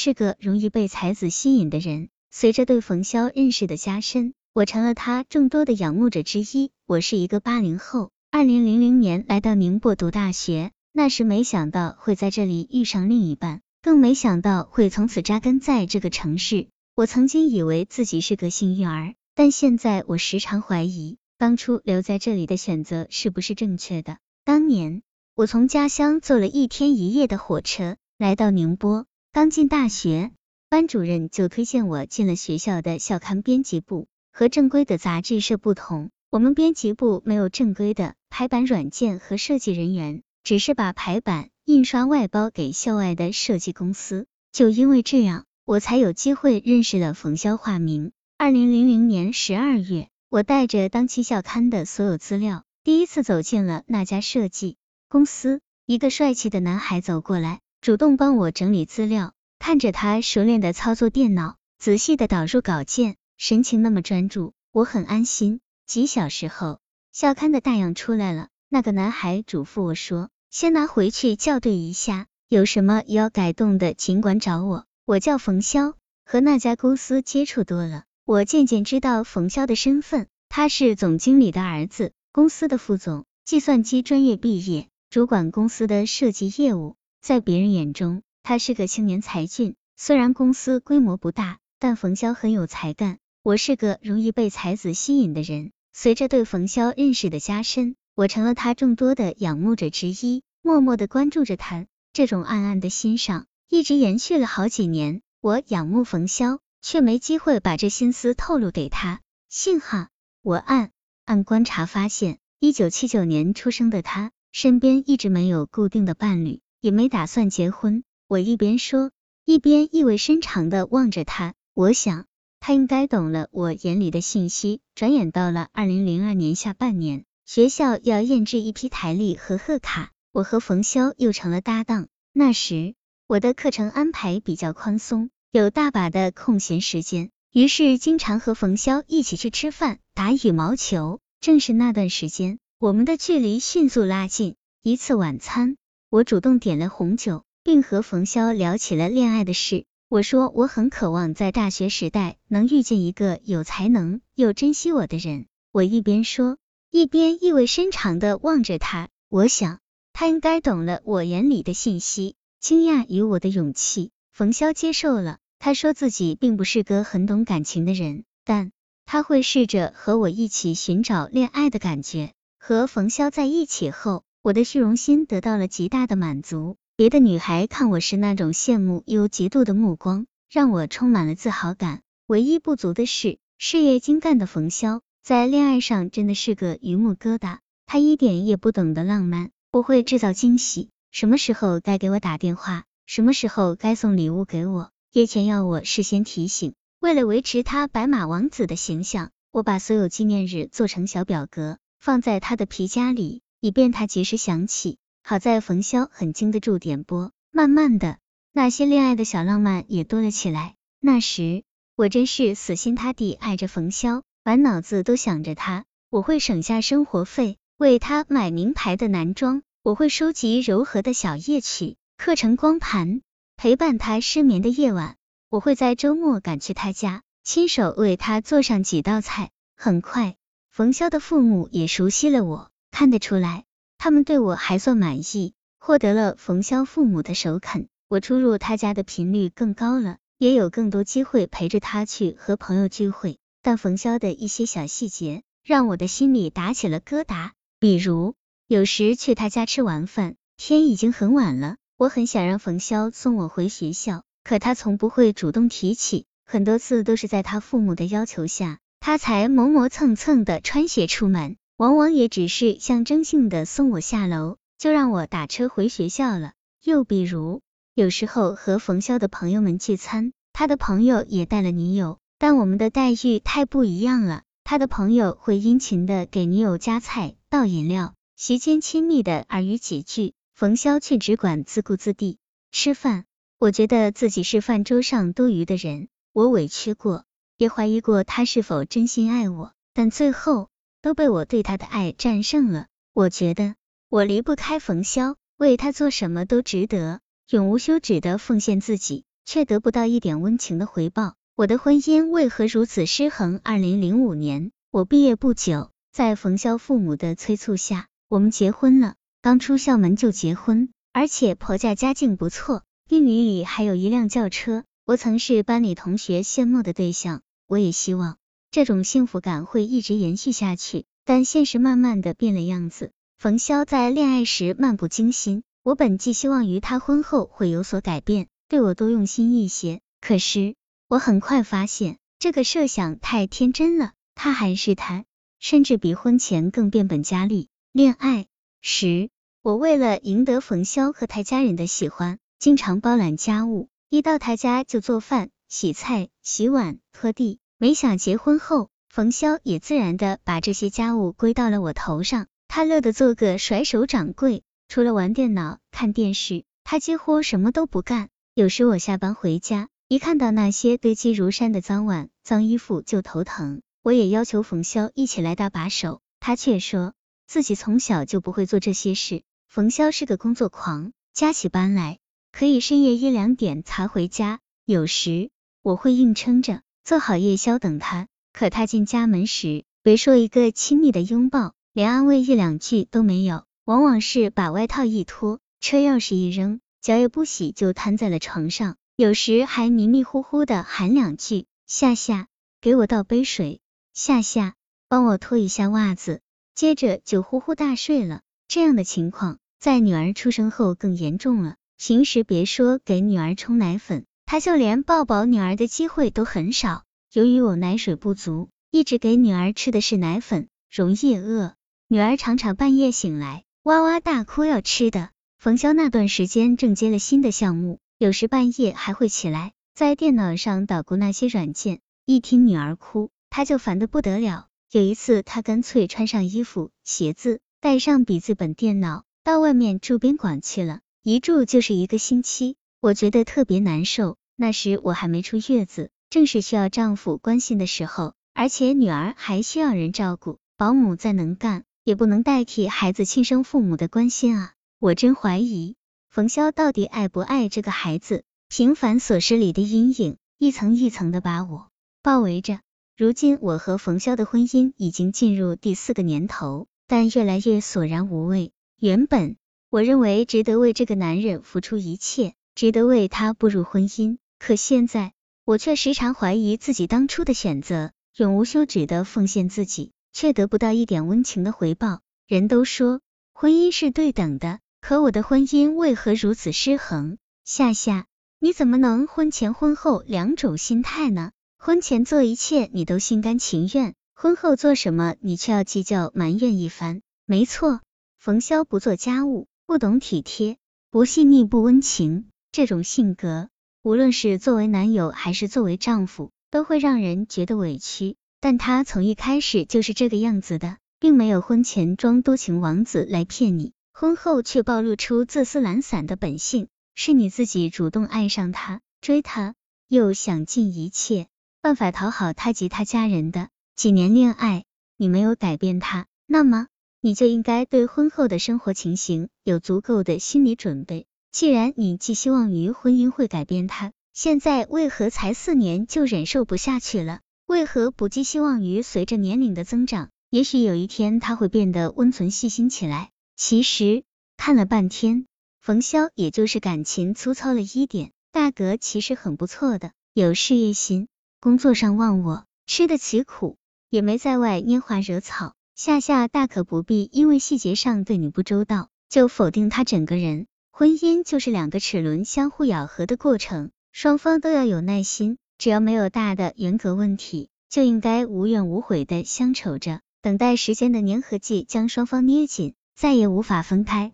是个容易被才子吸引的人。随着对冯潇认识的加深，我成了他众多的仰慕者之一。我是一个八零后，二零零零年来到宁波读大学，那时没想到会在这里遇上另一半，更没想到会从此扎根在这个城市。我曾经以为自己是个幸运儿，但现在我时常怀疑，当初留在这里的选择是不是正确的。当年，我从家乡坐了一天一夜的火车来到宁波，刚进大学，班主任就推荐我进了学校的校刊编辑部。和正规的杂志社不同，我们编辑部没有正规的排版软件和设计人员，只是把排版、印刷外包给校外的设计公司。就因为这样，我才有机会认识了冯潇化名。二零零零年十二月，我带着当期校刊的所有资料，第一次走进了那家设计公司。一个帅气的男孩走过来，主动帮我整理资料。看着他熟练的操作电脑，仔细的导入稿件，神情那么专注，我很安心。几小时后，校刊的大样出来了。那个男孩嘱咐我说：“先拿回去校对一下。”有什么要改动的，尽管找我。我叫冯潇，和那家公司接触多了，我渐渐知道冯潇的身份。他是总经理的儿子，公司的副总，计算机专业毕业，主管公司的设计业务。在别人眼中，他是个青年才俊。虽然公司规模不大，但冯潇很有才干。我是个容易被才子吸引的人。随着对冯潇认识的加深，我成了他众多的仰慕者之一，默默的关注着他。这种暗暗的欣赏一直延续了好几年。我仰慕冯潇，却没机会把这心思透露给他。幸好，我暗暗观察发现，一九七九年出生的他，身边一直没有固定的伴侣，也没打算结婚。我一边说，一边意味深长的望着他。我想，他应该懂了我眼里的信息。转眼到了二零零二年下半年，学校要验制一批台历和贺卡。我和冯潇又成了搭档。那时我的课程安排比较宽松，有大把的空闲时间，于是经常和冯潇一起去吃饭、打羽毛球。正是那段时间，我们的距离迅速拉近。一次晚餐，我主动点了红酒，并和冯潇聊起了恋爱的事。我说我很渴望在大学时代能遇见一个有才能又珍惜我的人。我一边说，一边意味深长的望着他。我想。他应该懂了我眼里的信息，惊讶于我的勇气。冯潇接受了，他说自己并不是个很懂感情的人，但他会试着和我一起寻找恋爱的感觉。和冯潇在一起后，我的虚荣心得到了极大的满足。别的女孩看我是那种羡慕又嫉妒的目光，让我充满了自豪感。唯一不足的是，事业精干的冯潇在恋爱上真的是个榆木疙瘩，他一点也不懂得浪漫。不会制造惊喜，什么时候该给我打电话，什么时候该送礼物给我，也全要我事先提醒。为了维持他白马王子的形象，我把所有纪念日做成小表格，放在他的皮夹里，以便他及时想起。好在冯潇很经得住点拨，慢慢的，那些恋爱的小浪漫也多了起来。那时，我真是死心塌地爱着冯潇，满脑子都想着他。我会省下生活费。为他买名牌的男装，我会收集柔和的小夜曲、刻成光盘，陪伴他失眠的夜晚。我会在周末赶去他家，亲手为他做上几道菜。很快，冯潇的父母也熟悉了我，看得出来，他们对我还算满意。获得了冯潇父母的首肯，我出入他家的频率更高了，也有更多机会陪着他去和朋友聚会。但冯潇的一些小细节，让我的心里打起了疙瘩。比如，有时去他家吃完饭，天已经很晚了，我很想让冯潇送我回学校，可他从不会主动提起，很多次都是在他父母的要求下，他才磨磨蹭蹭的穿鞋出门，往往也只是象征性的送我下楼，就让我打车回学校了。又比如，有时候和冯潇的朋友们聚餐，他的朋友也带了女友，但我们的待遇太不一样了，他的朋友会殷勤的给女友夹菜。倒饮料，席间亲密的耳语几句，冯潇却只管自顾自地吃饭。我觉得自己是饭桌上多余的人，我委屈过，也怀疑过他是否真心爱我，但最后都被我对他的爱战胜了。我觉得我离不开冯潇，为他做什么都值得，永无休止的奉献自己。却得不到一点温情的回报。我的婚姻为何如此失衡？二零零五年，我毕业不久，在冯潇父母的催促下，我们结婚了。刚出校门就结婚，而且婆家家境不错，店里里还有一辆轿车。我曾是班里同学羡慕的对象，我也希望这种幸福感会一直延续下去。但现实慢慢的变了样子。冯潇在恋爱时漫不经心，我本寄希望于他婚后会有所改变，对我多用心一些。可是我很快发现，这个设想太天真了。他还是他，甚至比婚前更变本加厉。恋爱时，我为了赢得冯潇和他家人的喜欢，经常包揽家务，一到他家就做饭、洗菜、洗碗、拖地。没想结婚后，冯潇也自然的把这些家务归到了我头上。他乐得做个甩手掌柜，除了玩电脑、看电视，他几乎什么都不干。有时我下班回家，一看到那些堆积如山的脏碗、脏衣服就头疼。我也要求冯潇一起来搭把手，他却说自己从小就不会做这些事。冯潇是个工作狂，加起班来可以深夜一两点才回家。有时我会硬撑着做好夜宵等他，可他进家门时，别说一个亲密的拥抱。连安慰一两句都没有，往往是把外套一脱，车钥匙一扔，脚也不洗就瘫在了床上，有时还迷迷糊糊的喊两句：“夏夏，给我倒杯水，夏夏，帮我脱一下袜子。”接着就呼呼大睡了。这样的情况在女儿出生后更严重了。平时别说给女儿冲奶粉，他就连抱抱女儿的机会都很少。由于我奶水不足，一直给女儿吃的是奶粉，容易饿。女儿常常半夜醒来，哇哇大哭要吃的。冯潇那段时间正接了新的项目，有时半夜还会起来，在电脑上捣鼓那些软件。一听女儿哭，他就烦得不得了。有一次，他干脆穿上衣服、鞋子，带上笔记本电脑，到外面住宾馆去了，一住就是一个星期。我觉得特别难受。那时我还没出月子，正是需要丈夫关心的时候，而且女儿还需要人照顾，保姆再能干。也不能代替孩子亲生父母的关心啊！我真怀疑冯潇到底爱不爱这个孩子。平凡琐事里的阴影，一层一层的把我包围着。如今我和冯潇的婚姻已经进入第四个年头，但越来越索然无味。原本我认为值得为这个男人付出一切，值得为他步入婚姻，可现在我却时常怀疑自己当初的选择，永无休止的奉献自己。却得不到一点温情的回报。人都说婚姻是对等的，可我的婚姻为何如此失衡？夏夏，你怎么能婚前婚后两种心态呢？婚前做一切你都心甘情愿，婚后做什么你却要计较埋怨一番。没错，冯潇不做家务，不懂体贴，不细腻不温情，这种性格，无论是作为男友还是作为丈夫，都会让人觉得委屈。但他从一开始就是这个样子的，并没有婚前装多情王子来骗你，婚后却暴露出自私懒散的本性。是你自己主动爱上他，追他，又想尽一切办法讨好他及他家人的。几年恋爱，你没有改变他，那么你就应该对婚后的生活情形有足够的心理准备。既然你寄希望于婚姻会改变他，现在为何才四年就忍受不下去了？为何不寄希望于随着年龄的增长，也许有一天他会变得温存细心起来？其实看了半天，冯潇也就是感情粗糙了一点，大格其实很不错的，有事业心，工作上忘我，吃得起苦，也没在外拈花惹草。夏夏大可不必因为细节上对你不周到，就否定他整个人。婚姻就是两个齿轮相互咬合的过程，双方都要有耐心。只要没有大的人格问题，就应该无怨无悔的相守着，等待时间的粘合剂将双方捏紧，再也无法分开。